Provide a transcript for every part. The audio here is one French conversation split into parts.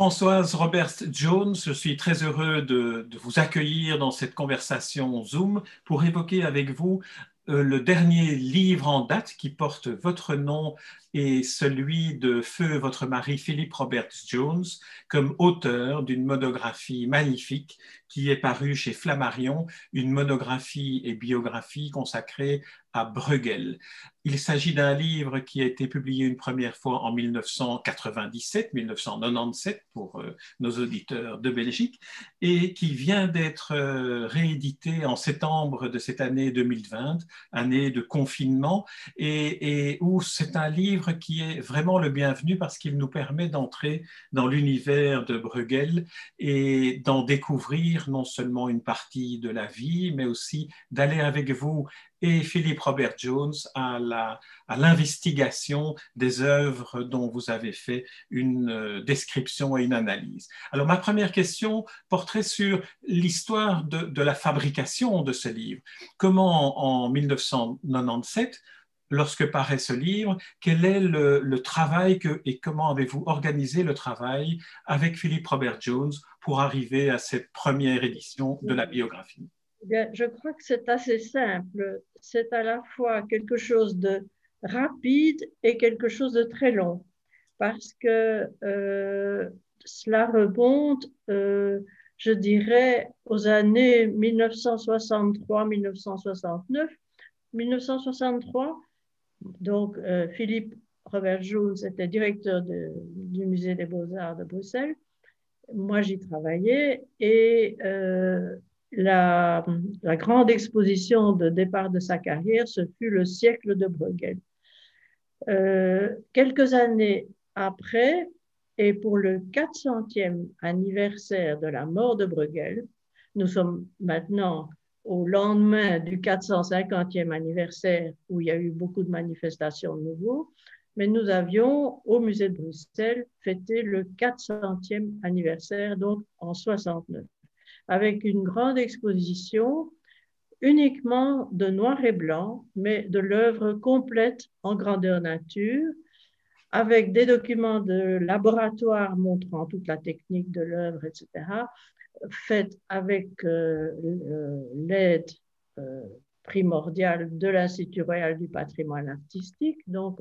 Françoise Robert Jones, je suis très heureux de, de, vous accueillir dans cette conversation Zoom pour évoquer avec vous euh, le dernier livre en date qui porte votre nom et celui de feu votre mari Philippe Robert Jones comme auteur d'une monographie magnifique qui est parue chez Flammarion, une monographie et biographie consacrée à Bruegel. Il s'agit d'un livre qui a été publié une première fois en 1997-1997 pour euh, nos auditeurs de Belgique et qui vient d'être euh, réédité en septembre de cette année 2020, année de confinement, et, et où c'est un livre qui est vraiment le bienvenu parce qu'il nous permet d'entrer dans l'univers de Bruegel et d'en découvrir non seulement une partie de la vie, mais aussi d'aller avec vous et Philippe Robert Jones à l'investigation des œuvres dont vous avez fait une euh, description et une analyse. Alors ma première question porterait sur l'histoire de, de, la fabrication de ce livre. Comment en 1997 lorsque paraît ce livre, quel est le, travail que, et comment avez-vous organisé le travail avec Philippe Robert Jones pour arriver à cette première édition de la biographie? Bien, je crois que c'est assez simple. C'est à la fois quelque chose de rapide et quelque chose de très long, parce que euh, cela remonte, euh, je dirais, aux années 1963-1969. 1963, donc euh, Philippe Robert Jones était directeur du musée des beaux-arts de Bruxelles. Moi, j'y travaillais et euh, la, la, grande exposition de départ de sa carrière, ce fut le siècle de Bruegel. Euh, quelques années après, et pour le 400e anniversaire de la mort de Bruegel, nous sommes maintenant au lendemain du 450e anniversaire où il y a eu beaucoup de manifestations de nouveau, mais nous avions au musée de Bruxelles fêté le 400e anniversaire, donc en 69 avec une grande exposition uniquement de noir et blanc, mais de l'œuvre complète en grandeur nature, avec des documents de laboratoire montrant toute la technique de l'œuvre, etc., faite avec euh, l'aide euh, primordiale de l'Institut royal du patrimoine artistique, donc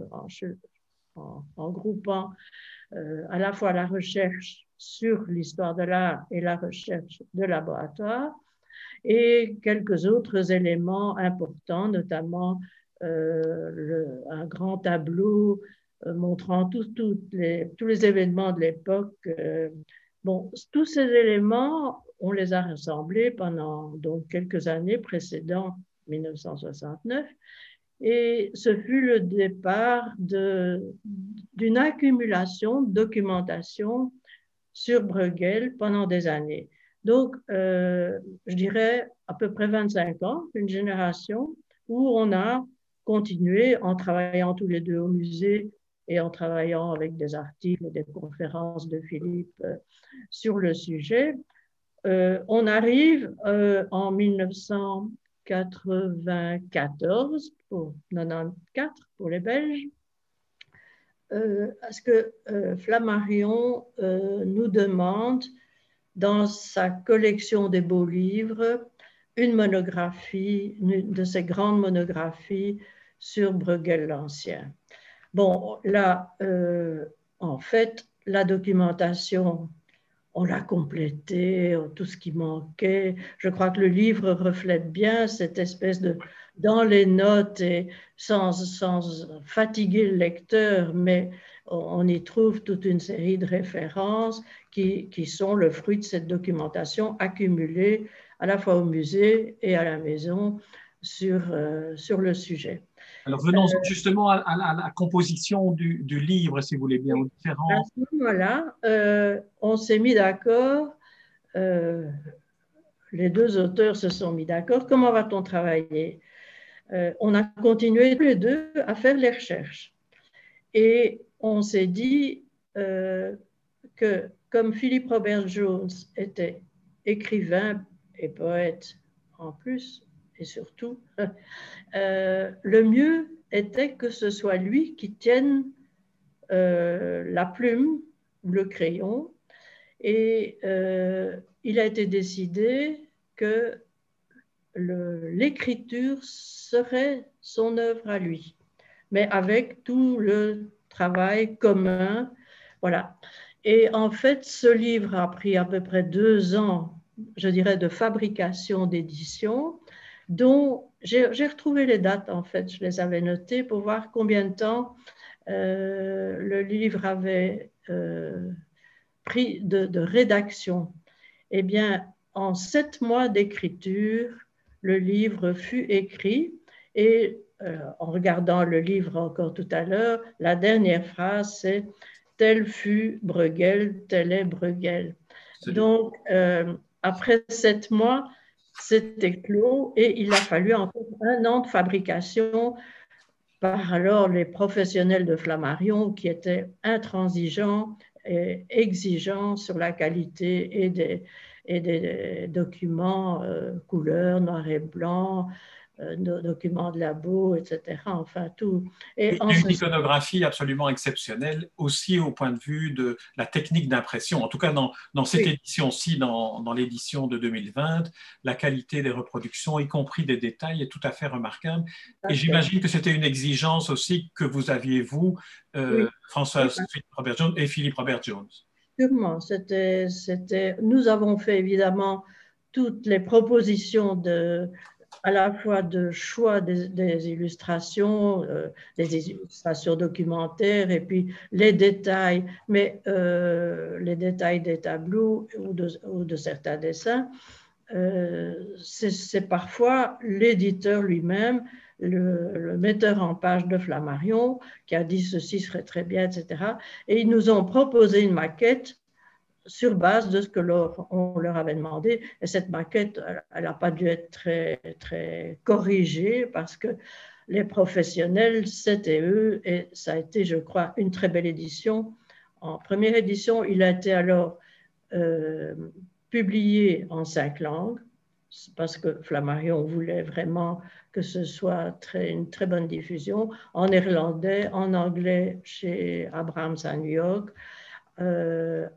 en, groupant euh, à la fois la recherche sur l'histoire de l'art et la recherche de laboratoire, et quelques autres éléments importants, notamment un grand tableau montrant tous les événements de l'époque. Bon, tous ces éléments, on les a rassemblés pendant donc quelques années précédant 1969, et ce fut le départ d'une accumulation de documentation sur Bruegel pendant des années. Donc, euh, je dirais à peu près 25 ans, une génération où on a continué en travaillant tous les deux au musée et en travaillant avec des articles et des conférences de Philippe euh, sur le sujet. Euh, on arrive euh, en 1994 pour 94 pour les Belges euh, ce que Flammarion nous demande dans sa collection des beaux livres une monographie, une de ces grandes monographies sur Bruegel l'Ancien. Bon, là, euh, en fait, la documentation, on l'a complétée, tout ce qui manquait. Je crois que le livre reflète bien cette espèce de dans les notes et sans, sans fatiguer le lecteur, mais on y trouve toute une série de références qui, qui, sont le fruit de cette documentation accumulée à la fois au musée et à la maison sur, euh, sur le sujet. Alors venons justement à, la composition du, livre, si vous voulez bien, aux différents... À ce moment-là, euh, on s'est mis d'accord, euh, les deux auteurs se sont mis d'accord, comment va-t-on travailler? Euh, on a continué tous les deux à faire les recherches. Et on s'est dit euh, que comme Philippe Robert Jones était écrivain et poète en plus, et surtout, euh, le mieux était que ce soit lui qui tienne euh, la plume ou le crayon Et il a été décidé que l'écriture serait son œuvre à lui, mais avec tout le travail commun. Voilà. Et en fait, ce livre a pris à peu près deux ans, je dirais, de fabrication, d'édition, dont j'ai retrouvé les dates, en fait, je les avais notées pour voir combien de temps euh, le livre avait euh, pris de, de, rédaction. Eh bien, en sept mois d'écriture, le livre fut écrit et euh, en regardant le livre encore tout à l'heure, la dernière phrase c'est tel fut Bruegel, tel est Bruegel. Donc, après sept mois, c'était clos et il a fallu encore un an de fabrication par alors les professionnels de Flammarion qui étaient intransigeants et exigeants sur la qualité et des, et des documents euh, couleur, noir et blanc, euh, documents de labo, etc. Enfin, tout. Et, une iconographie absolument exceptionnelle, aussi au point de vue de la technique d'impression. En tout cas, dans, dans cette édition-ci, dans, dans l'édition de 2020, la qualité des reproductions, y compris des détails, est tout à fait remarquable. Et j'imagine que c'était une exigence aussi que vous aviez, vous, euh, Françoise Robert Jones et Philippe Robert Jones. C'était, c'était, nous avons fait évidemment toutes les propositions de, à la fois de choix des, illustrations, euh, des illustrations documentaires et puis les détails, mais euh, les détails des tableaux ou de, certains dessins, euh, c'est parfois l'éditeur lui-même le, metteur en page de Flammarion qui a dit ceci serait très bien, etc. Et ils nous ont proposé une maquette sur base de ce que leur, on leur avait demandé. Et cette maquette, elle n'a pas dû être très, très corrigée parce que les professionnels, c'était eux, et ça a été, je crois, une très belle édition. En première édition, il a été alors euh, publié en cinq langues parce que Flammarion voulait vraiment que ce soit très, une très bonne diffusion, en néerlandais, en anglais chez Abrams à New York, euh,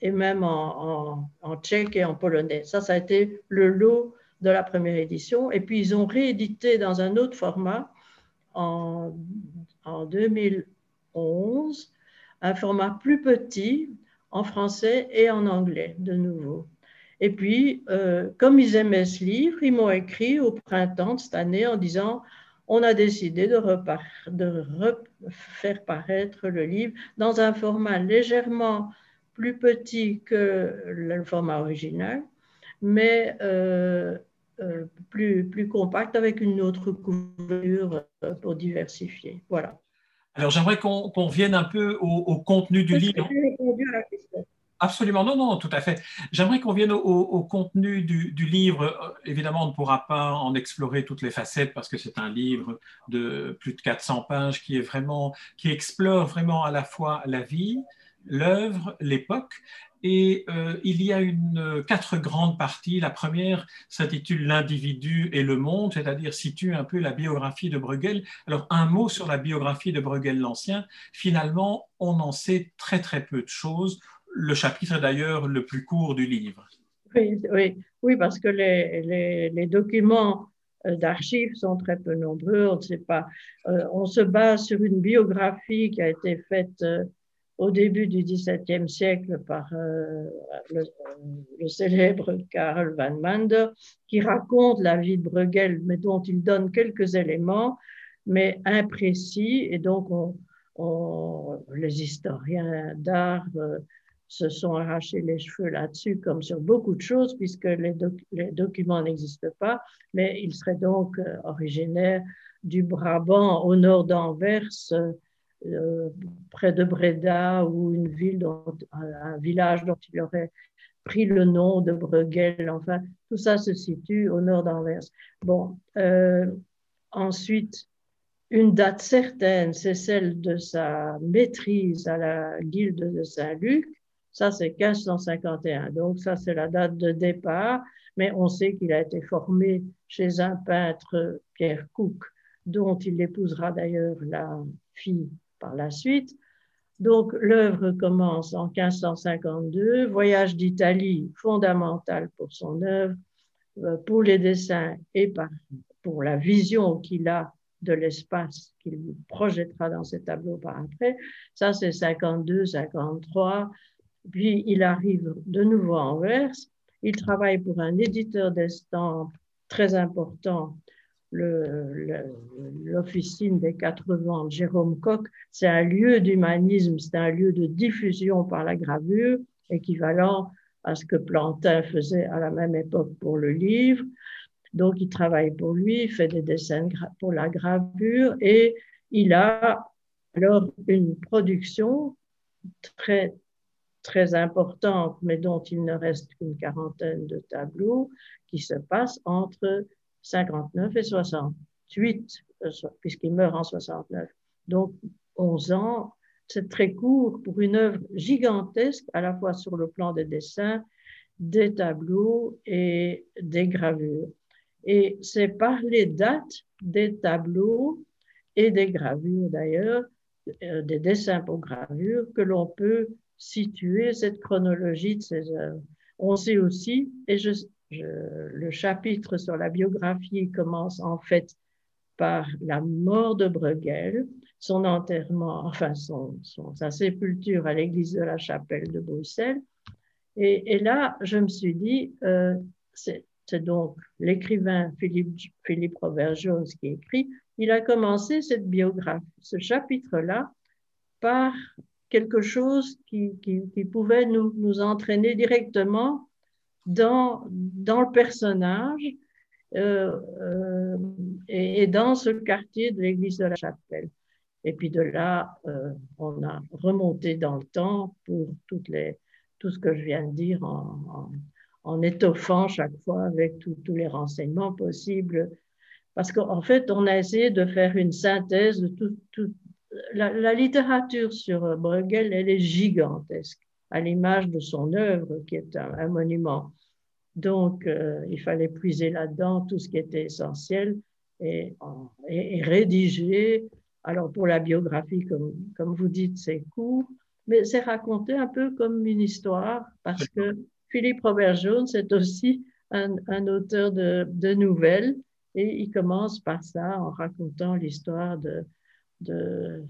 et même en, tchèque et en polonais. Ça, ça a été le lot de la première édition. Et puis, ils ont réédité dans un autre format en, en 2011, un format plus petit en français et en anglais, de nouveau. Et puis, euh, comme ils aimaient ce livre, ils m'ont écrit au printemps de cette année en disant on a décidé de, de faire paraître le livre dans un format légèrement plus petit que le format original, mais euh, euh, plus, plus compact avec une autre couverture pour diversifier. Voilà. Alors j'aimerais qu'on vienne un peu au, contenu du livre. Absolument, non, non, tout à fait. J'aimerais qu'on vienne au, contenu du, livre. Euh, évidemment, on ne pourra pas en explorer toutes les facettes parce que c'est un livre de plus de 400 pages qui explore vraiment à la fois la vie, l'œuvre, l'époque. Et euh, il y a une, quatre grandes parties. La première s'intitule L'individu et le monde, c'est-à-dire situe un peu la biographie de Bruegel. Alors, un mot sur la biographie de Bruegel l'Ancien. Finalement, on en sait très très peu de choses le chapitre d'ailleurs le plus court du livre. Oui, oui, oui parce que les, documents euh, d'archives sont très peu nombreux. On ne sait pas. Euh, on se base sur une biographie qui a été faite euh, au début du XVIIe siècle par le, célèbre Karl van Mander, qui raconte la vie de Bruegel, mais dont il donne quelques éléments, mais imprécis. Et donc, on, les historiens d'art se sont arrachés les cheveux là-dessus, comme sur beaucoup de choses, puisque les, documents n'existent pas, mais il serait donc euh, originaire du Brabant au nord d'Anvers, euh, près de Breda, ou une ville, dont, un village dont il aurait pris le nom de Bruegel. Enfin, tout ça se situe au nord d'Anvers. Bon, euh, ensuite, une date certaine, c'est celle de sa maîtrise à la guilde de Saint-Luc, ça, c'est 1551. Donc, ça, c'est la date de départ. Mais on sait qu'il a été formé chez un peintre, Pierre Cook, dont il épousera d'ailleurs la fille par la suite. Donc l'œuvre commence en 1552, voyage d'Italie fondamental pour son œuvre, euh, pour les dessins et pour la vision qu'il a de l'espace qu'il projettera dans ses tableaux par après. Ça, c'est 52, 53. Puis il arrive de nouveau en Anvers. Il travaille pour un éditeur d'estampes très important, l'officine des quatre vents, Jérôme Coq. C'est un lieu d'humanisme, c'est un lieu de diffusion par la gravure, équivalent à ce que Plantin faisait à la même époque pour le livre. Donc, il travaille pour lui, il fait des dessins pour la gravure et il a alors une production très, très importante, mais dont il ne reste qu'une quarantaine de tableaux qui se passent entre 59 et 68, euh, puisqu'il meurt en 69. Donc, 11 ans, c'est très court pour une œuvre gigantesque, à la fois sur le plan des dessins, des tableaux et des gravures. Et c'est par les dates des tableaux et des gravures d'ailleurs, euh, des dessins pour gravure, que l'on peut situer cette chronologie de ces œuvres. On sait aussi, et je, le chapitre sur la biographie commence en fait par la mort de Bruegel, son enterrement, enfin sa sépulture à l'église de la Chapelle de Bruxelles. Et, là, je me suis dit, euh, c'est c'est donc l'écrivain Philippe, Philippe Robert Jones qui écrit, il a commencé cette biographie, ce chapitre-là, par quelque chose qui, pouvait nous, nous, entraîner directement dans, dans le personnage euh, euh, et, dans ce quartier de l'église de la Chapelle. Et puis de là, euh, on a remonté dans le temps pour toutes les, tout ce que je viens de dire en en étoffant chaque fois avec tous les renseignements possibles. Parce qu'en fait, on a essayé de faire une synthèse de tout. La, littérature sur Bruegel, elle est gigantesque, à l'image de son œuvre, qui est un, monument. Donc, euh, il fallait puiser là-dedans tout ce qui était essentiel et, et, rédiger. Alors, pour la biographie, comme, comme vous dites, c'est court, mais c'est raconté un peu comme une histoire, parce que Philippe Robert Jones est aussi un, auteur de, nouvelles et il commence par ça en racontant l'histoire de, de,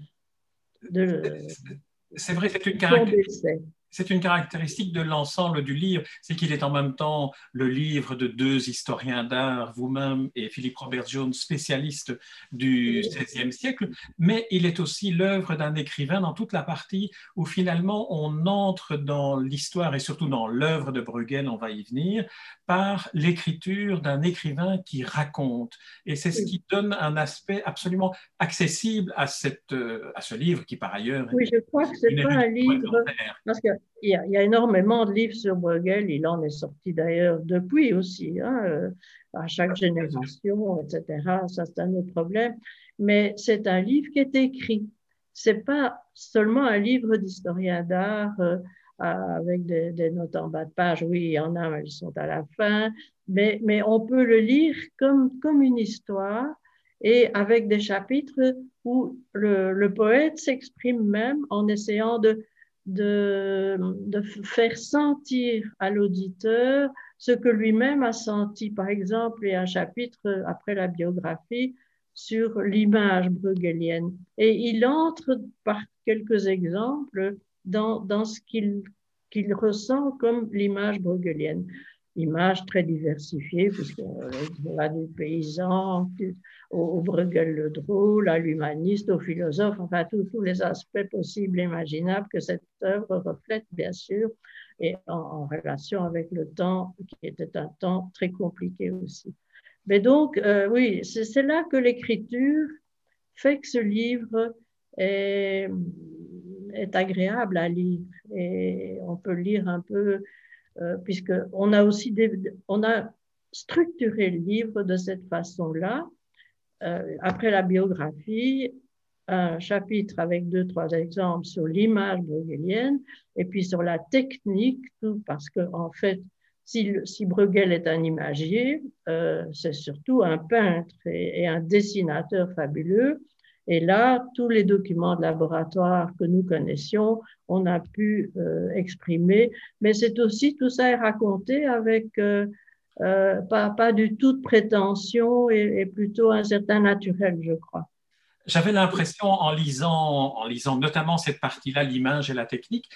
c'est vrai, c'est une caractéristique c'est une caractéristique de l'ensemble du livre, c'est qu'il est en même temps le livre de deux historiens d'art, vous-même et Philippe Robert Jones, spécialiste du XVIe siècle, mais il est aussi l'œuvre d'un écrivain dans toute la partie où finalement on entre dans l'histoire et surtout dans l'œuvre de Bruegel, on va y venir, par l'écriture d'un écrivain qui raconte. Et c'est ce qui donne un aspect absolument accessible à, cette, à ce livre qui par ailleurs... Oui, je crois que c'est pas un livre... Parce que il y, a, énormément de livres sur Bruegel, il en est sorti d'ailleurs depuis aussi, hein, euh, à chaque génération, etc. Ça, c'est un autre problème. Mais c'est un livre qui est écrit. C'est pas seulement un livre d'historien d'art euh, avec des, notes en bas de page. Oui, il y en a, mais elles sont à la fin. Mais, on peut le lire comme, comme une histoire et avec des chapitres où le poète s'exprime même en essayant de de, de faire sentir à l'auditeur ce que lui-même a senti. Par exemple, il y a un chapitre après la biographie sur l'image bruegelienne. Et il entre par quelques exemples dans, dans ce qu'il ressent comme l'image bruegelienne image très diversifiée, puisqu'on va du paysan au, Bruegel le drôle, à l'humaniste, au philosophe, enfin tous les aspects possibles et imaginables que cette œuvre reflète, bien sûr, et en, relation avec le temps, qui était un temps très compliqué aussi. Mais donc, euh, oui, c'est là que l'écriture fait que ce livre est, est agréable à lire et on peut lire un peu euh, puisqu'on a aussi on a structuré le livre de cette façon-là. Euh, après la biographie, un chapitre avec deux, trois exemples sur l'image bruegelienne et puis sur la technique, tout parce qu'en en fait, si, si, Bruegel est un imagier, euh, c'est surtout un peintre et, un dessinateur fabuleux. Et là, tous les documents de laboratoire que nous connaissions, on a pu euh, exprimer, mais c'est aussi tout ça est raconté avec euh, euh, pas, pas du tout de prétention et, et plutôt un certain naturel, je crois. J'avais l'impression, en lisant, en lisant notamment cette partie-là, l'image et la technique,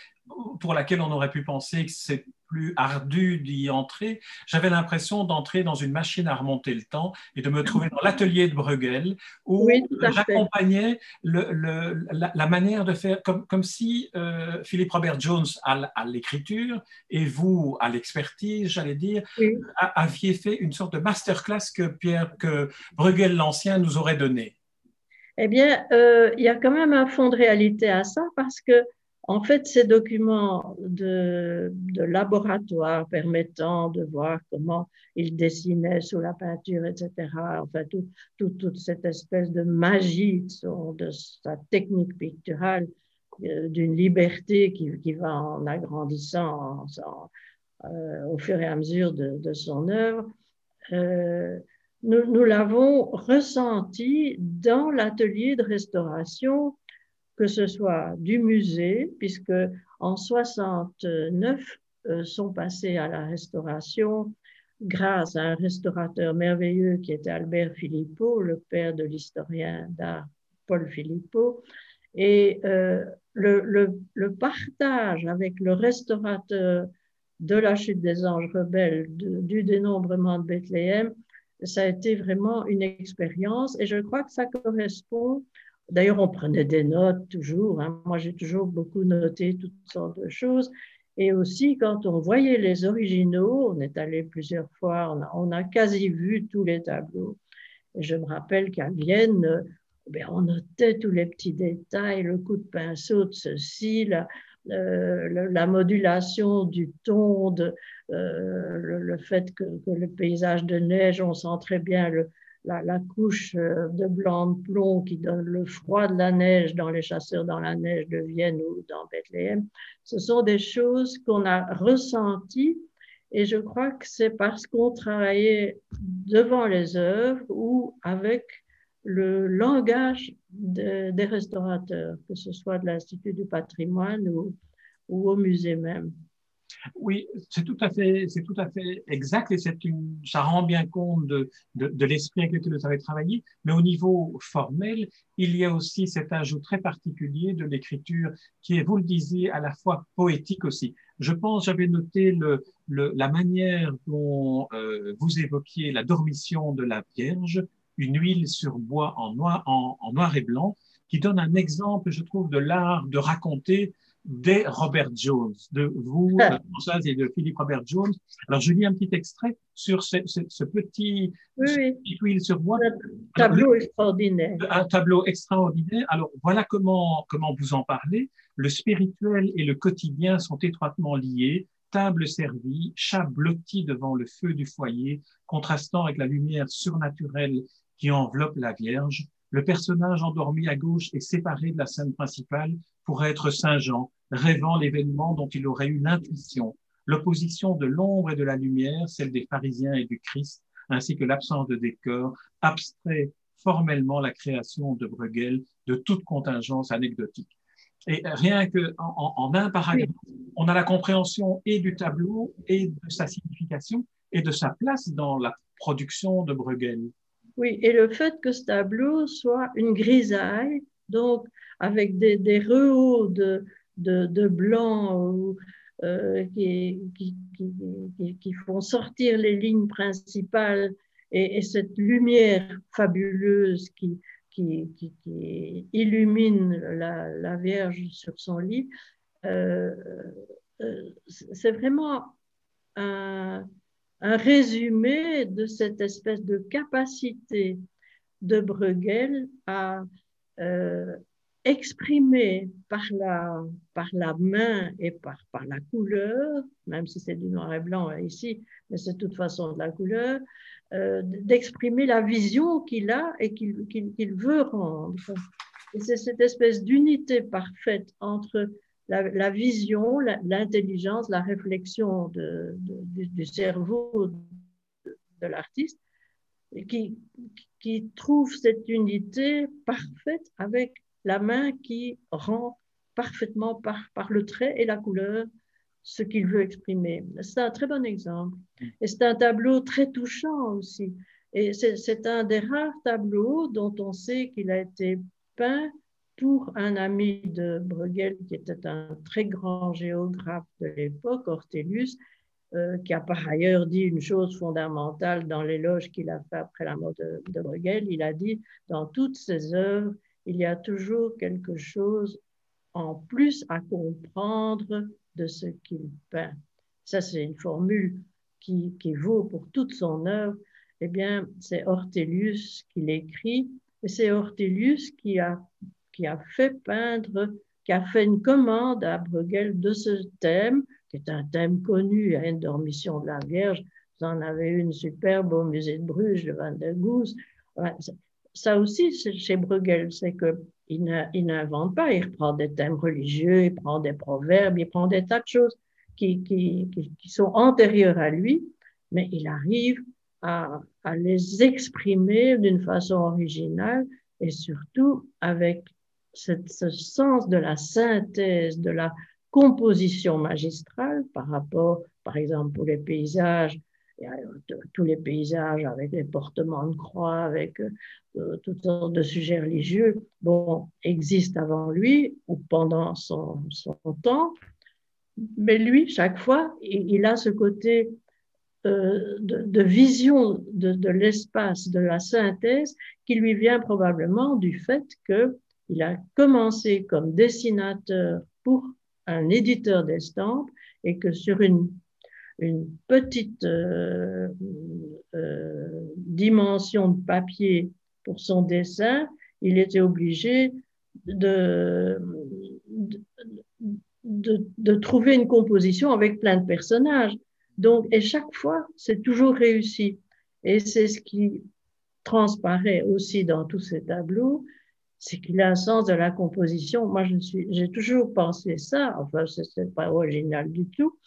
pour laquelle on aurait pu penser que c'est plus ardu d'y entrer, j'avais l'impression d'entrer dans une machine à remonter le temps et de me trouver dans l'atelier de Bruegel où j'accompagnais le, la, manière de faire, comme, comme si euh, Philippe Robert Jones à, l'écriture et vous à l'expertise, j'allais dire, aviez fait une sorte de masterclass que Pierre, que Bruegel l'ancien nous aurait donné. Eh bien, euh, il y a quand même un fond de réalité à ça parce que, en fait, ces documents de, laboratoire permettant de voir comment il dessinait sous la peinture, etc., enfin, toute cette espèce de magie de, sa technique picturale, euh, d'une liberté qui, va en agrandissant euh, au fur et à mesure de, son œuvre nous, l'avons ressenti dans l'atelier de restauration, que ce soit du musée, puisque en 69 euh, sont passés à la restauration grâce à un restaurateur merveilleux qui était Albert Philippot, le père de l'historien d'art Paul Philippot. Et euh, le, le, partage avec le restaurateur de la chute des anges rebelles, du dénombrement de Bethléem, ça a été vraiment une expérience et je crois que ça correspond. D'ailleurs, on prenait des notes toujours. Hein. Moi, j'ai toujours beaucoup noté toutes sortes de choses. Et aussi, quand on voyait les originaux, on est allé plusieurs fois, on a, quasi vu tous les tableaux. Et je me rappelle qu'à Vienne, ben, on notait tous les petits détails, le coup de pinceau de ceci, la, euh, la modulation du ton, de, euh, le, fait que, le paysage de neige, on sent très bien le, la, couche euh, de blanc de plomb qui donne le froid de la neige dans Les Chasseurs dans la neige de Vienne ou dans Bethléem. Ce sont des choses qu'on a ressenties et je crois que c'est parce qu'on travaillait devant les œuvres ou avec le langage des restaurateurs, que ce soit de l'Institut du patrimoine ou, ou au musée même. Oui, c'est tout à fait, c'est tout à fait exact et c'est une, ça rend bien compte de, de, de l'esprit avec lequel vous avez travaillé. Mais au niveau formel, il y a aussi cet ajout très particulier de l'écriture qui est, vous le disiez, à la fois poétique aussi. Je pense, j'avais noté le, le, la manière dont euh, vous évoquiez la dormition de la Vierge, une huile sur bois en noir, en, en noir et blanc, qui donne un exemple, je trouve, de l'art de raconter des Robert Jones, de vous, ah. de Françoise et de Philippe Robert Jones. Alors, je lis un petit extrait sur ce, ce, petit, huile sur bois. Un tableau extraordinaire. Un tableau extraordinaire. Alors, voilà comment, comment vous en parlez. Le spirituel et le quotidien sont étroitement liés. Table servie, chat blotti devant le feu du foyer, contrastant avec la lumière surnaturelle qui enveloppe la Vierge. Le personnage endormi à gauche est séparé de la scène principale pour être Saint Jean, rêvant l'événement dont il aurait eu l'intuition. L'opposition de l'ombre et de la lumière, celle des pharisiens et du Christ, ainsi que l'absence de décor, abstrait formellement la création de Bruegel de toute contingence anecdotique. Et rien que en, un paragraphe, on a la compréhension et du tableau et de sa signification et de sa place dans la production de Bruegel. Oui, et le fait que ce tableau soit une grisaille, donc avec des, des rehaut de, de, blanc euh, qui, qui, qui, qui, font sortir les lignes principales et, et cette lumière fabuleuse qui, qui, illumine la, la, Vierge sur son lit, euh, euh c'est vraiment un, un résumé de cette espèce de capacité de Bruegel à euh, exprimer par la, par la main et par, par la couleur, même si c'est du noir et blanc ici, mais c'est de toute façon de la couleur, euh, d'exprimer la vision qu'il a et qu'il veut rendre. C'est cette espèce d'unité parfaite entre la, vision, l'intelligence, la, réflexion de, du, cerveau de, l'artiste qui, trouve cette unité parfaite avec la main qui rend parfaitement par, par le trait et la couleur ce qu'il veut exprimer. C'est un très bon exemple. Et c'est un tableau très touchant aussi. Et c'est un des rares tableaux dont on sait qu'il a été peint pour un ami de Bruegel, qui était un très grand géographe de l'époque, Ortelius, qui a par ailleurs dit une chose fondamentale dans l'éloge qu'il a fait après la mort de, de, Bruegel. Il a dit, dans toutes ses œuvres, il y a toujours quelque chose en plus à comprendre de ce qu'il peint. Ça, c'est une formule qui, qui, vaut pour toute son œuvre. Eh bien, c'est Ortelius qui l'écrit, et c'est Ortelius qui a, qui a fait peindre, qui a fait une commande à Bruegel de ce thème, qui est un thème connu, à une dormition de la Vierge. Vous en avez une superbe au musée de Bruges, de Van der Goes. Ça aussi, chez Bruegel, c'est que il n'invente pas, il reprend des thèmes religieux, il prend des proverbes, il prend des tas de choses qui, sont antérieures à lui, mais il arrive à, les exprimer d'une façon originale et surtout avec ce sens de la synthèse, de la composition magistrale par rapport, par exemple, pour les paysages, tous les paysages avec les portements de croix, avec euh, toutes sortes de sujets religieux, bon, existent avant lui ou pendant son, temps. Mais lui, chaque fois, il, a ce côté euh, de, de, vision de, de l'espace, de la synthèse, qui lui vient probablement du fait qu'il a commencé comme dessinateur pour un éditeur d'estampes et que sur une une petite euh, euh, dimension de papier pour son dessin, il était obligé de, de, trouver une composition avec plein de personnages. Donc, et chaque fois, c'est toujours réussi. Et c'est ce qui transparaît aussi dans tous ces tableaux, c'est qu'il a un sens de la composition. Moi, je suis, j'ai toujours pensé ça, enfin, c'est pas original du tout,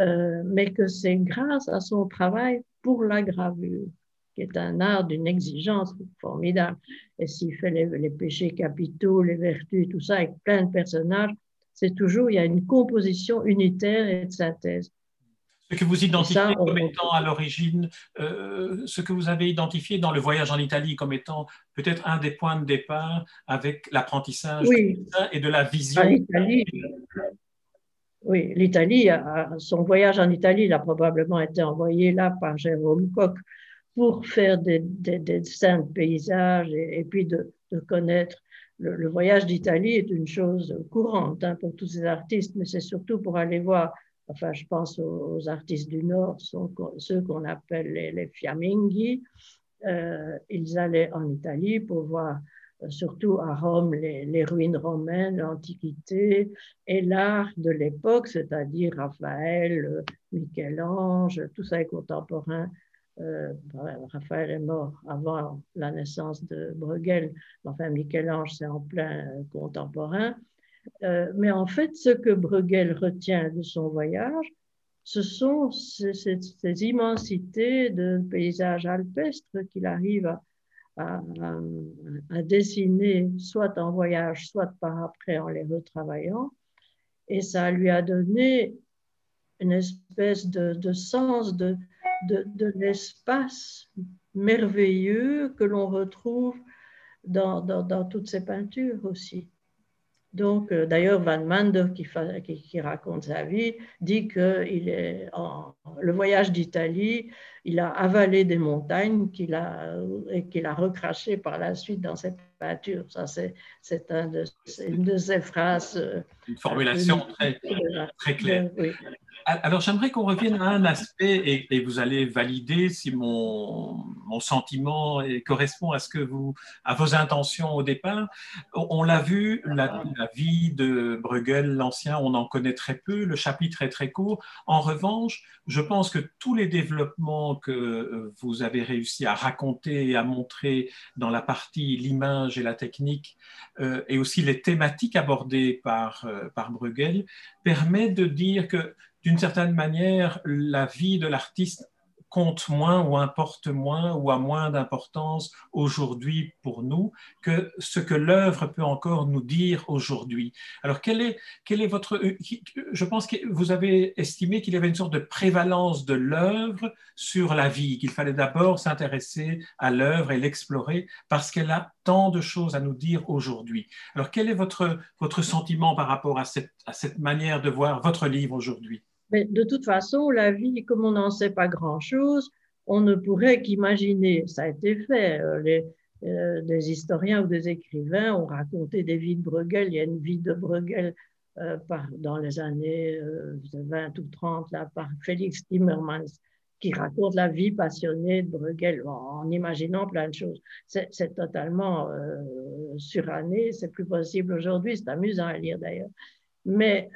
euh, mais que c'est grâce à son travail pour la gravure, qui est un art d'une exigence formidable. Et s'il fait les, péchés capitaux, les vertus, tout ça, avec plein de personnages, c'est toujours, il y a une composition unitaire et de synthèse. Ce que vous identifiez ça, comme étant à l'origine, euh, ce que vous avez identifié dans le voyage en Italie comme étant peut-être un des points de départ avec l'apprentissage oui. et de la vision. Oui, l'Italie, son voyage en Italie, il a probablement été envoyé là par Jérôme Coq pour faire des, des, des dessins de paysages et, et puis de, de, connaître. Le, le voyage d'Italie est une chose courante hein, pour tous ces artistes, mais c'est surtout pour aller voir enfin je pense aux, artistes du Nord, ceux qu'on appelle les, les fiamminghi, euh, ils allaient en Italie pour voir euh, surtout à Rome les, ruines romaines, l'Antiquité et l'art de l'époque, c'est-à-dire Raphaël, Michel-Ange, tout ça est contemporain. Euh, Raphaël est mort avant la naissance de Bruegel, enfin Michel-Ange c'est en plein contemporain. Euh, mais en fait, ce que Bruegel retient de son voyage, ce sont ces, immensités de paysages alpestres qu'il arrive à, dessiner, soit en voyage, soit par après en les retravaillant. Et ça lui a donné une espèce de, sens de, l'espace merveilleux que l'on retrouve dans, dans, dans toutes ces peintures aussi. Donc, euh, d'ailleurs, Van Mander, qui, qui, qui, raconte sa vie, dit que il est en, le voyage d'Italie, il a avalé des montagnes qu'il a, et qu'il a recraché par la suite dans cette peinture. Ça, c'est, un une de ses phrases. Euh, une formulation très, très claire. Oui. Alors, j'aimerais qu'on revienne à un aspect et, vous allez valider si mon, mon sentiment correspond à ce que vous, à vos intentions au départ. On, l'a vu, la, vie de Bruegel, l'ancien, on en connaît très peu. Le chapitre est très court. En revanche, je pense que tous les développements que vous avez réussi à raconter et à montrer dans la partie l'image et la technique, euh, et aussi les thématiques abordées par, euh, par Bruegel, permettent de dire que d'une certaine manière, la vie de l'artiste compte moins ou importe moins ou a moins d'importance aujourd'hui pour nous que ce que l'œuvre peut encore nous dire aujourd'hui. Alors, quel est, votre... Euh, je pense que vous avez estimé qu'il y avait une sorte de prévalence de l'œuvre sur la vie, qu'il fallait d'abord s'intéresser à l'œuvre et l'explorer parce qu'elle a tant de choses à nous dire aujourd'hui. Alors, quel est votre, votre sentiment par rapport à cette manière de voir votre livre aujourd'hui? Mais de toute façon, la vie, comme on n'en sait pas grand-chose, on ne pourrait qu'imaginer. Ça a été fait. Euh, les, euh, des historiens ou des écrivains ont raconté des vies de Bruegel. Il y a une vie de Bruegel euh, dans les années 20 ou 30 là, par Félix Timmermans qui raconte la vie passionnée de Bruegel en, imaginant plein de choses. C'est totalement suranné, c'est plus possible aujourd'hui, c'est amusant à lire d'ailleurs. Mais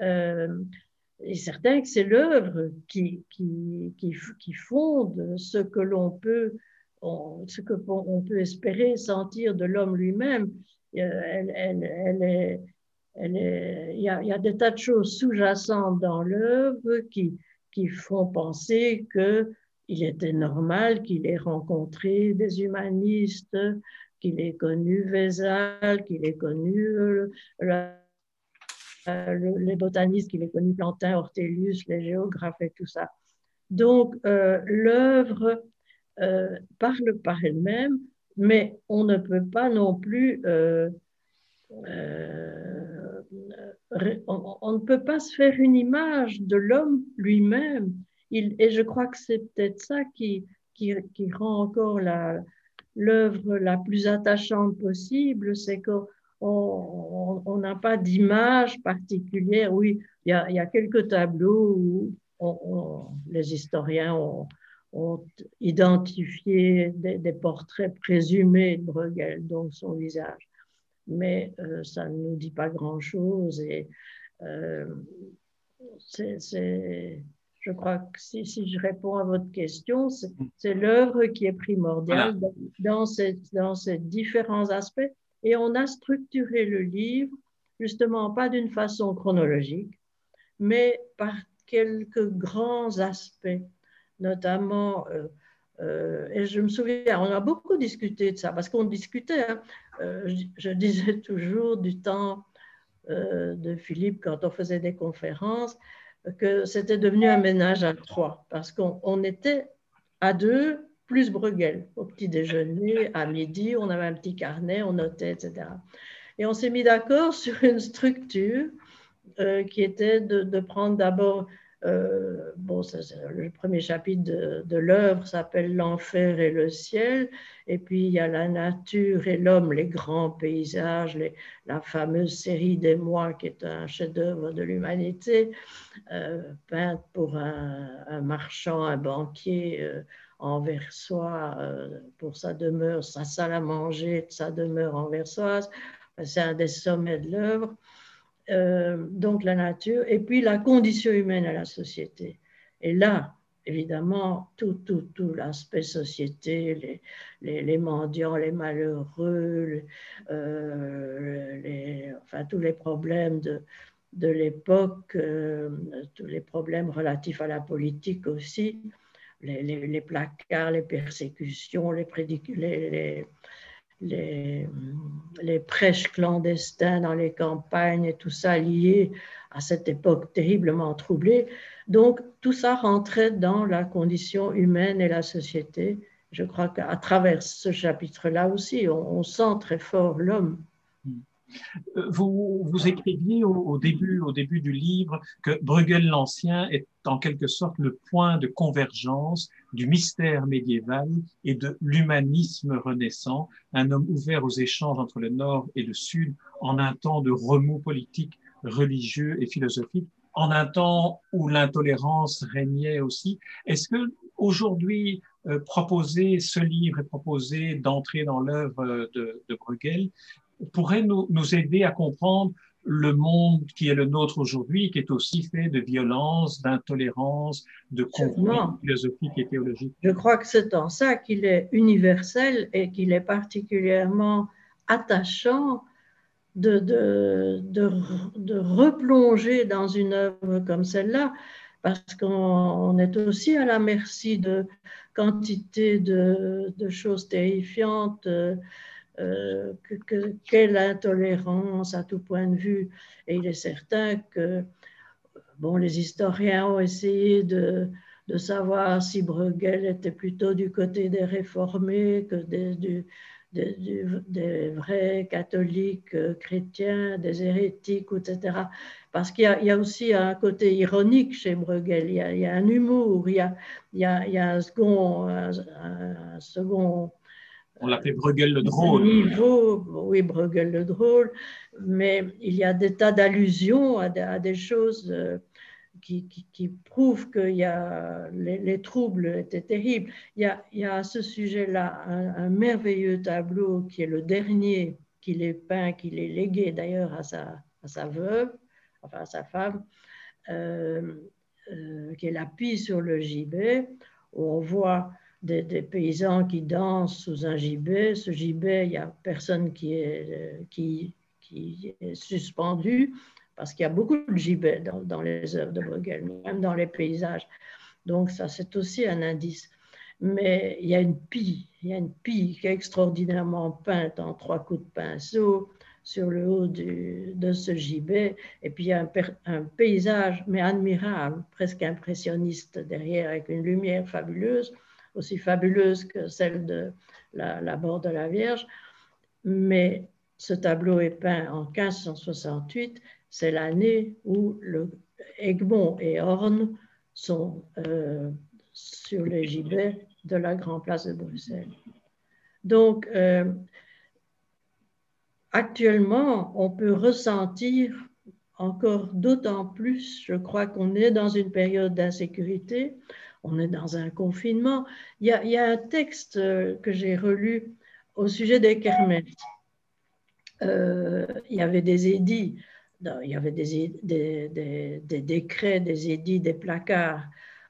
est certain que c'est l'œuvre qui, qui, qui, qui, fonde ce que l'on peut, ce que on peut espérer sentir de l'homme lui-même. Est, il, y a, il y a des tas de choses sous-jacentes dans l'œuvre qui, qui font penser que il était normal qu'il ait rencontré des humanistes, qu'il ait connu Vézal, qu'il ait connu euh, euh, les botanistes qu'il ait connus, Plantin, Ortelius, les géographes et tout ça. Donc, euh, l'œuvre euh, parle par elle-même, mais on ne peut pas non plus, on, ne peut pas se faire une image de l'homme lui-même. Et je crois que c'est peut-être ça qui, qui, qui, rend encore l'œuvre la, plus attachante possible, c'est que on n'a pas d'image particulière. Oui, il y a, quelques tableaux où les historiens ont, identifié des, portraits présumés de Bruegel, donc son visage. Mais euh, ça ne nous dit pas grand-chose. Et euh, je crois que si, je réponds à votre question, c'est l'œuvre qui est primordiale dans, dans ces différents aspects. Et on a structuré le livre, justement, pas d'une façon chronologique, mais par quelques grands aspects, notamment, euh, euh, et je me souviens, on a beaucoup discuté de ça, parce qu'on discutait, hein, euh, je, disais toujours du temps de Philippe quand on faisait des conférences, que c'était devenu un ménage à trois, parce qu'on était à deux plus Bruegel. Au petit déjeuner, à midi, on avait un petit carnet, on notait, etc. Et on s'est mis d'accord sur une structure euh, qui était de, prendre d'abord, euh, bon, le premier chapitre de, l'œuvre s'appelle L'enfer et le ciel, et puis il y a la nature et l'homme, les grands paysages, la fameuse série des mois qui est un chef-d'œuvre de l'humanité, euh, peinte pour un, un, marchand, un banquier envers soi euh, pour sa demeure, sa salle à manger, sa demeure anversoise. C'est un des sommets de l'œuvre. Euh, donc la nature, et puis la condition humaine à la société. Et là, évidemment, tout, tout, tout l'aspect société, les, mendiants, les malheureux, euh, les, enfin, tous les problèmes de l'époque, tous les problèmes relatifs à la politique aussi, les, placards, les persécutions, les, les, les, les, prêches clandestins dans les campagnes et tout ça lié à cette époque terriblement troublée. Donc tout ça rentrait dans la condition humaine et la société. Je crois qu'à travers ce chapitre-là aussi, on sent très fort l'homme. Vous, écriviez au, début, au début du livre que Bruegel l'Ancien est en quelque sorte le point de convergence du mystère médiéval et de l'humanisme renaissant, un homme ouvert aux échanges entre le Nord et le Sud en un temps de remous politique, religieux et philosophique, en un temps où l'intolérance régnait aussi. Est-ce que aujourd'hui, euh, proposer ce livre et proposer d'entrer dans l'œuvre de, de Bruegel pourrait nous, nous, aider à comprendre le monde qui est le nôtre aujourd'hui, qui est aussi fait de violence, d'intolérance, de conflits philosophiques et théologiques. Je crois que c'est en ça qu'il est universel et qu'il est particulièrement attachant de, de, de, de, replonger dans une œuvre comme celle-là, parce qu'on est aussi à la merci de, quantité de, choses terrifiantes, euh, que, quelle intolérance à tout point de vue. Et il est certain que bon, les historiens ont essayé de, de savoir si Bruegel était plutôt du côté des réformés que des, du, des, vrais catholiques euh, chrétiens, des hérétiques, etc. Parce qu'il y, a aussi un côté ironique chez Bruegel, il y a, un humour, il y a, il y a, un second... Un, second on l'appelait Bruegel le drôle. Niveau, oui, Bruegel le drôle, mais il y a des tas d'allusions à, des choses euh, qui, qui, prouvent que y a, les, troubles étaient terribles. Il y a, il y a à ce sujet-là un, merveilleux tableau qui est le dernier qu'il ait peint, qu'il ait légué d'ailleurs à sa, à sa veuve, enfin à sa femme, euh, euh, qui est la pie sur le gibet, où on voit des, paysans qui dansent sous un gibet. Ce gibet, il n'y a personne qui est, qui, est suspendu parce qu'il y a beaucoup de gibet dans, les œuvres de Bruegel, même dans les paysages. Donc ça, c'est aussi un indice. Mais il y a une pie, il y a une pie qui est extraordinairement peinte en trois coups de pinceau sur le haut de ce gibet. Et puis il y a un, paysage, mais admirable, presque impressionniste derrière, avec une lumière fabuleuse, aussi fabuleuse que celle de la, la mort de la Vierge. Mais ce tableau est peint en 1568 c'est l'année où le Egmont et Horn sont euh, sur les gibets de la Grand Place de Bruxelles. Donc, euh, actuellement, on peut ressentir encore d'autant plus, je crois qu'on est dans une période d'insécurité, on est dans un confinement. Il y a, un texte euh, que j'ai relu au sujet des kermesses. il y avait des édits il y avait des, décrets, des édits, des placards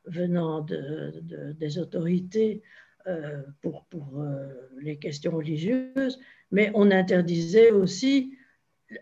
venant de, des autorités euh, pour, euh, les questions religieuses, mais on interdisait aussi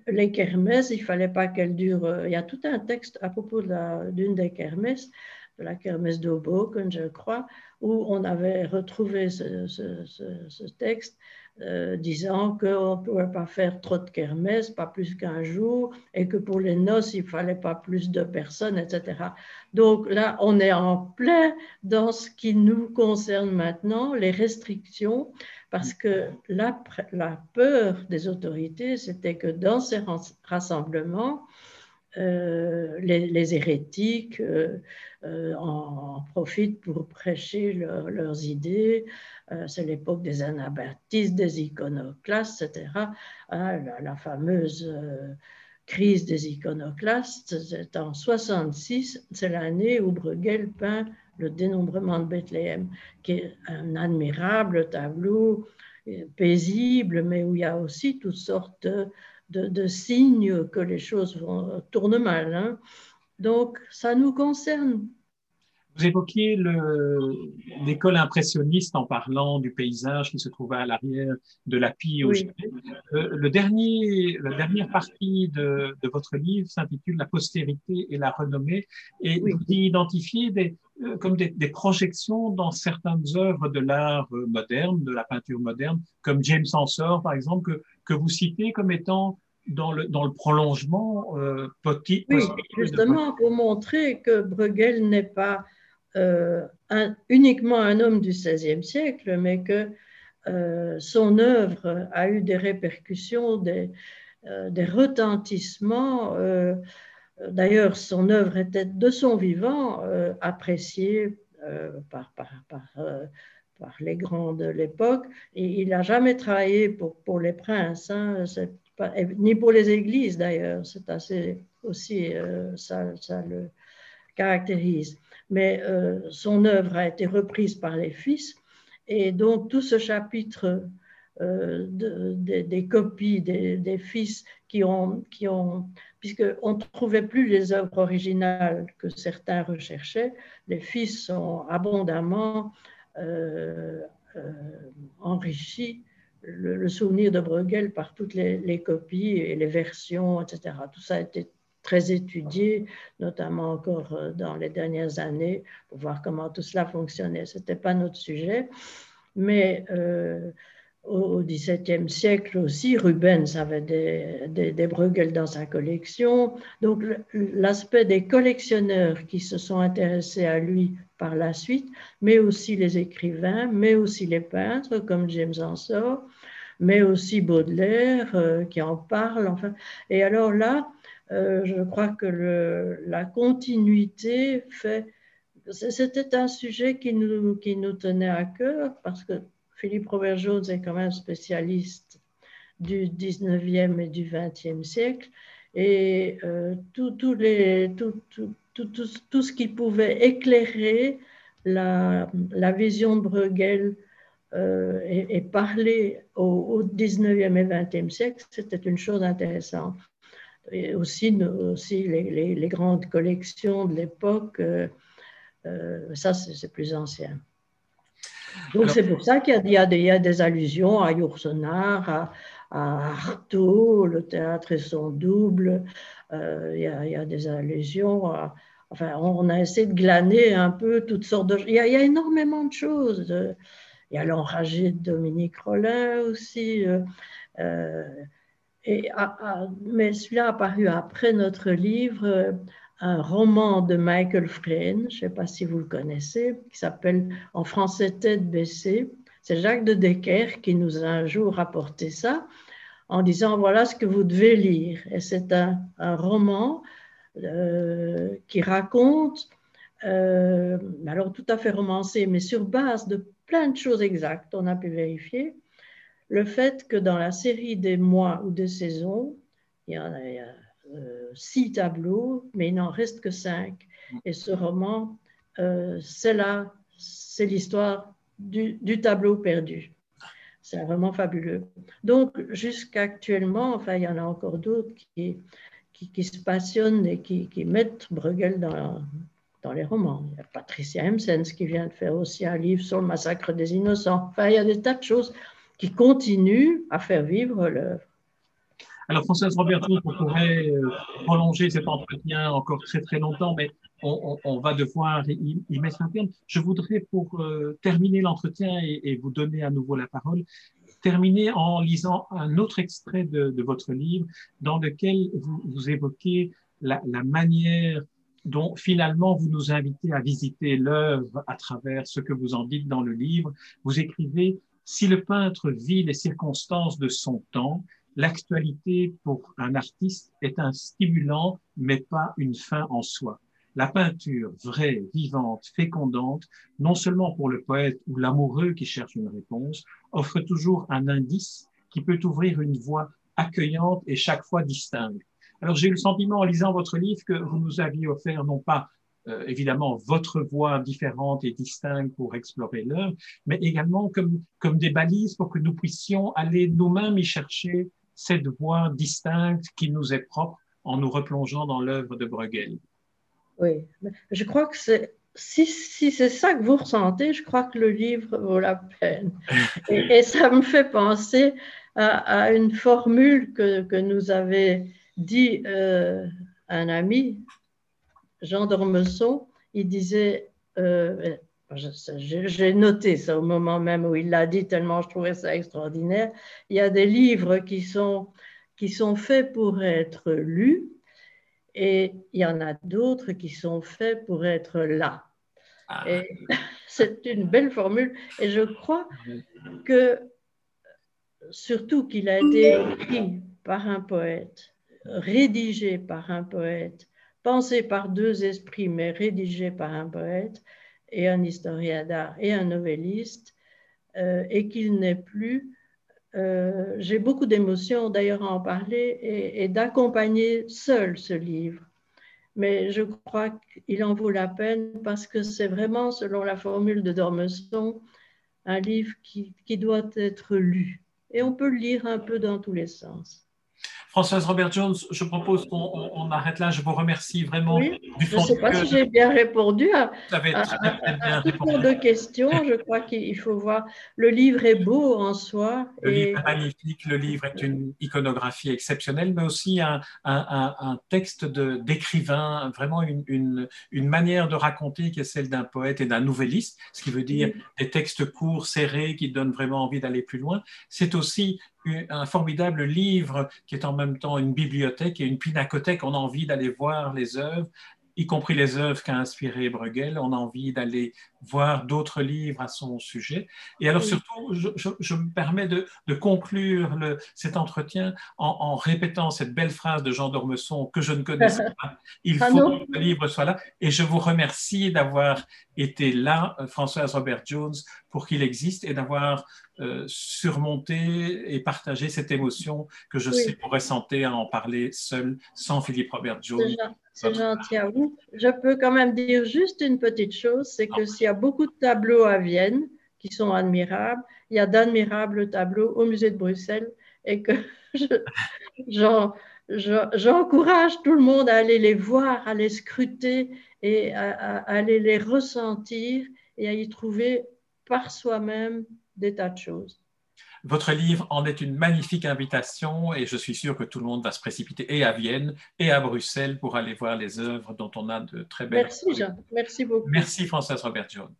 les kermesses, il fallait pas qu'elles durent. Euh, il y a tout un texte à propos d'une des kermesses, de la kermesse d'Oboken, je crois, où on avait retrouvé ce, texte euh, disant qu'on ne pouvait pas faire trop de kermesse, pas plus qu'un jour, et que pour les noces, il ne fallait pas plus de personnes, etc. Donc là, on est en plein dans ce qui nous concerne maintenant, les restrictions, parce que la peur des autorités, c'était que dans ces rassemblements, euh, les, hérétiques euh, en, profitent pour prêcher leurs idées, euh, c'est l'époque des anabaptistes, des iconoclastes, etc. Ah, la, fameuse euh, crise des iconoclastes, c'est en 66, c'est l'année où Bruegel peint le dénombrement de Bethléem, qui est un admirable tableau euh, paisible, mais où il y a aussi toutes sortes de, signes que les choses vont, tournent mal. Hein. Donc, ça nous concerne vous évoquiez l'école impressionniste en parlant du paysage qui se trouvait à l'arrière de la pie au euh, le dernier, La dernière partie de, votre livre s'intitule La postérité et la renommée et vous y identifiez des, euh, comme des, projections dans certaines œuvres de l'art euh, moderne, de la peinture moderne, comme James Ensor par exemple, que, que vous citez comme étant dans le, dans le prolongement euh, petit. Oui, justement pour montrer que Bruegel n'est pas euh, uniquement un homme du XVIe siècle, mais que euh, son œuvre a eu des répercussions, des, des retentissements. D'ailleurs, son œuvre était de son vivant appréciée par, par, par, par, les grands de l'époque. Il n'a jamais travaillé pour, pour les princes, hein, ni pour les églises d'ailleurs. C'est assez aussi, ça, ça le caractérise mais euh, son œuvre a été reprise par les fils. Et donc tout ce chapitre euh, des copies des, fils qui ont, qui ont puisqu'on ne trouvait plus les œuvres originales que certains recherchaient, les fils sont abondamment euh, enrichis le, souvenir de Bruegel par toutes les, les, copies et les versions, etc. Tout ça a été très étudié, notamment encore dans les dernières années, pour voir comment tout cela fonctionnait. Ce n'était pas notre sujet, mais au XVIIe siècle aussi, Rubens avait des, des, Bruegel dans sa collection. Donc l'aspect des collectionneurs qui se sont intéressés à lui par la suite, mais aussi les écrivains, mais aussi les peintres comme James Ensor, mais aussi Baudelaire euh, qui en parle. Enfin. Et alors là, euh, je crois que la continuité fait... C'était un sujet qui nous, qui nous tenait à cœur parce que Philippe Robert Jones est quand même spécialiste du 19e et du 20e siècle. Et euh, tout, les, tout, tout, ce qui pouvait éclairer la, la vision de Bruegel euh, et, parler au, 19e et 20e siècle, c'était une chose intéressante. Et aussi, aussi les, les, grandes collections de l'époque, euh, ça c'est plus ancien. Donc c'est pour ça qu'il y, a des allusions à Yourcenar, à, Artaud, le théâtre et son double. Euh, il, y a, des allusions. enfin, on a essayé de glaner un peu toutes sortes de. Il y a, il y a énormément de choses. Il y a l'enragé de Dominique Rollin aussi. Euh, euh, et, mais celui-là a apparu après notre livre un roman de Michael Frayn, je ne sais pas si vous le connaissez, qui s'appelle en français Tête baissée. C'est Jacques de Decker qui nous a un jour rapporté ça en disant voilà ce que vous devez lire. Et c'est un, roman euh, qui raconte, euh, alors tout à fait romancé, mais sur base de plein de choses exactes, on a pu vérifier, le fait que dans la série des mois ou des saisons, il y en a euh, six tableaux, mais il n'en reste que cinq. Et ce roman, euh, c'est là, c'est l'histoire du, tableau perdu. C'est vraiment fabuleux. Donc, jusqu'actuellement, enfin, il y en a encore d'autres qui, qui, se passionnent et qui, mettent Bruegel dans, dans les romans. Il y a Patricia Hemsens qui vient de faire aussi un livre sur le massacre des innocents. Enfin, il y a des tas de choses qui continuent à faire vivre l'œuvre. Alors, Françoise Roberto, on pourrait euh, prolonger cet entretien encore très très longtemps, mais on, va devoir y, mettre un terme. Je voudrais, pour euh, terminer l'entretien et, vous donner à nouveau la parole, terminer en lisant un autre extrait de, votre livre dans lequel vous, évoquez la manière dont finalement vous nous invitez à visiter l'œuvre à travers ce que vous en dites dans le livre. Vous écrivez, si le peintre vit les circonstances de son temps, l'actualité pour un artiste est un stimulant, mais pas une fin en soi. La peinture vraie, vivante, fécondante, non seulement pour le poète ou l'amoureux qui cherche une réponse, offre toujours un indice qui peut ouvrir une voie accueillante et chaque fois distincte. Alors j'ai eu le sentiment en lisant votre livre que vous nous aviez offert non pas euh, évidemment votre voix différente et distincte pour explorer l'œuvre, mais également comme, comme des balises pour que nous puissions aller nous-mêmes y chercher cette voix distincte qui nous est propre en nous replongeant dans l'œuvre de Bruegel. Oui, je crois que c'est si, si c'est ça que vous ressentez, je crois que le livre vaut la peine. Et, ça me fait penser à, une formule que, que, nous avait dit euh, un ami, Jean d'Ormesson. Il disait, euh, j'ai noté ça au moment même où il l'a dit, tellement je trouvais ça extraordinaire. Il y a des livres qui sont, qui sont faits pour être lus et il y en a d'autres qui sont faits pour être là. Ah. C'est une belle formule et je crois que surtout qu'il a été écrit par un poète, rédigé par un poète, pensé par deux esprits mais rédigé par un poète, et un historien d'art et un novelliste, euh, et qu'il n'est plus. Euh, j'ai beaucoup d'émotions d'ailleurs à en parler et, d'accompagner seul ce livre. Mais je crois qu'il en vaut la peine parce que c'est vraiment, selon la formule de Dormesson, un livre qui, qui doit être lu. Et on peut le lire un peu dans tous les sens. Françoise Robert-Jones, je propose qu'on arrête là. Je vous remercie vraiment. Oui, je ne sais pas si j'ai bien répondu à, à, de questions. Je crois qu'il faut voir. Le livre est beau en soi. Le livre est magnifique. Le livre est une iconographie exceptionnelle, mais aussi un, un texte d'écrivain, vraiment une, une, une, manière de raconter qui est celle d'un poète et d'un nouvelliste, ce qui veut dire des textes courts, serrés, qui donnent vraiment envie d'aller plus loin. C'est aussi un formidable livre qui est en même temps une bibliothèque et une pinacothèque. On a envie d'aller voir les œuvres, y compris les œuvres qu'a inspirées Bruegel. On a envie d'aller voir d'autres livres à son sujet. Et alors surtout, je, me permets de, conclure le, cet entretien en, répétant cette belle phrase de Jean d'Ormesson que je ne connaissais pas. Il ah faut que le livre soit là. Et je vous remercie d'avoir été là, euh, Françoise Robert Jones, pour qu'il existe et d'avoir euh, surmonté et partagé cette émotion que je sais vous ressentez à en parler seul, sans Philippe Robert Jones. C'est gentil à vous. Je peux quand même dire juste une petite chose, c'est que s'il y a beaucoup de tableaux à Vienne qui sont admirables, il y d'admirables tableaux au musée de Bruxelles et que j'encourage tout le monde à aller les voir, à les scruter et à aller les ressentir et à y trouver par soi-même des tas de choses. Votre livre en est une magnifique invitation et je suis sûr que tout le monde va se précipiter et à Vienne et à Bruxelles pour aller voir les œuvres dont on a de très belles. Merci Jean, merci beaucoup. Merci Françoise Robert Jones.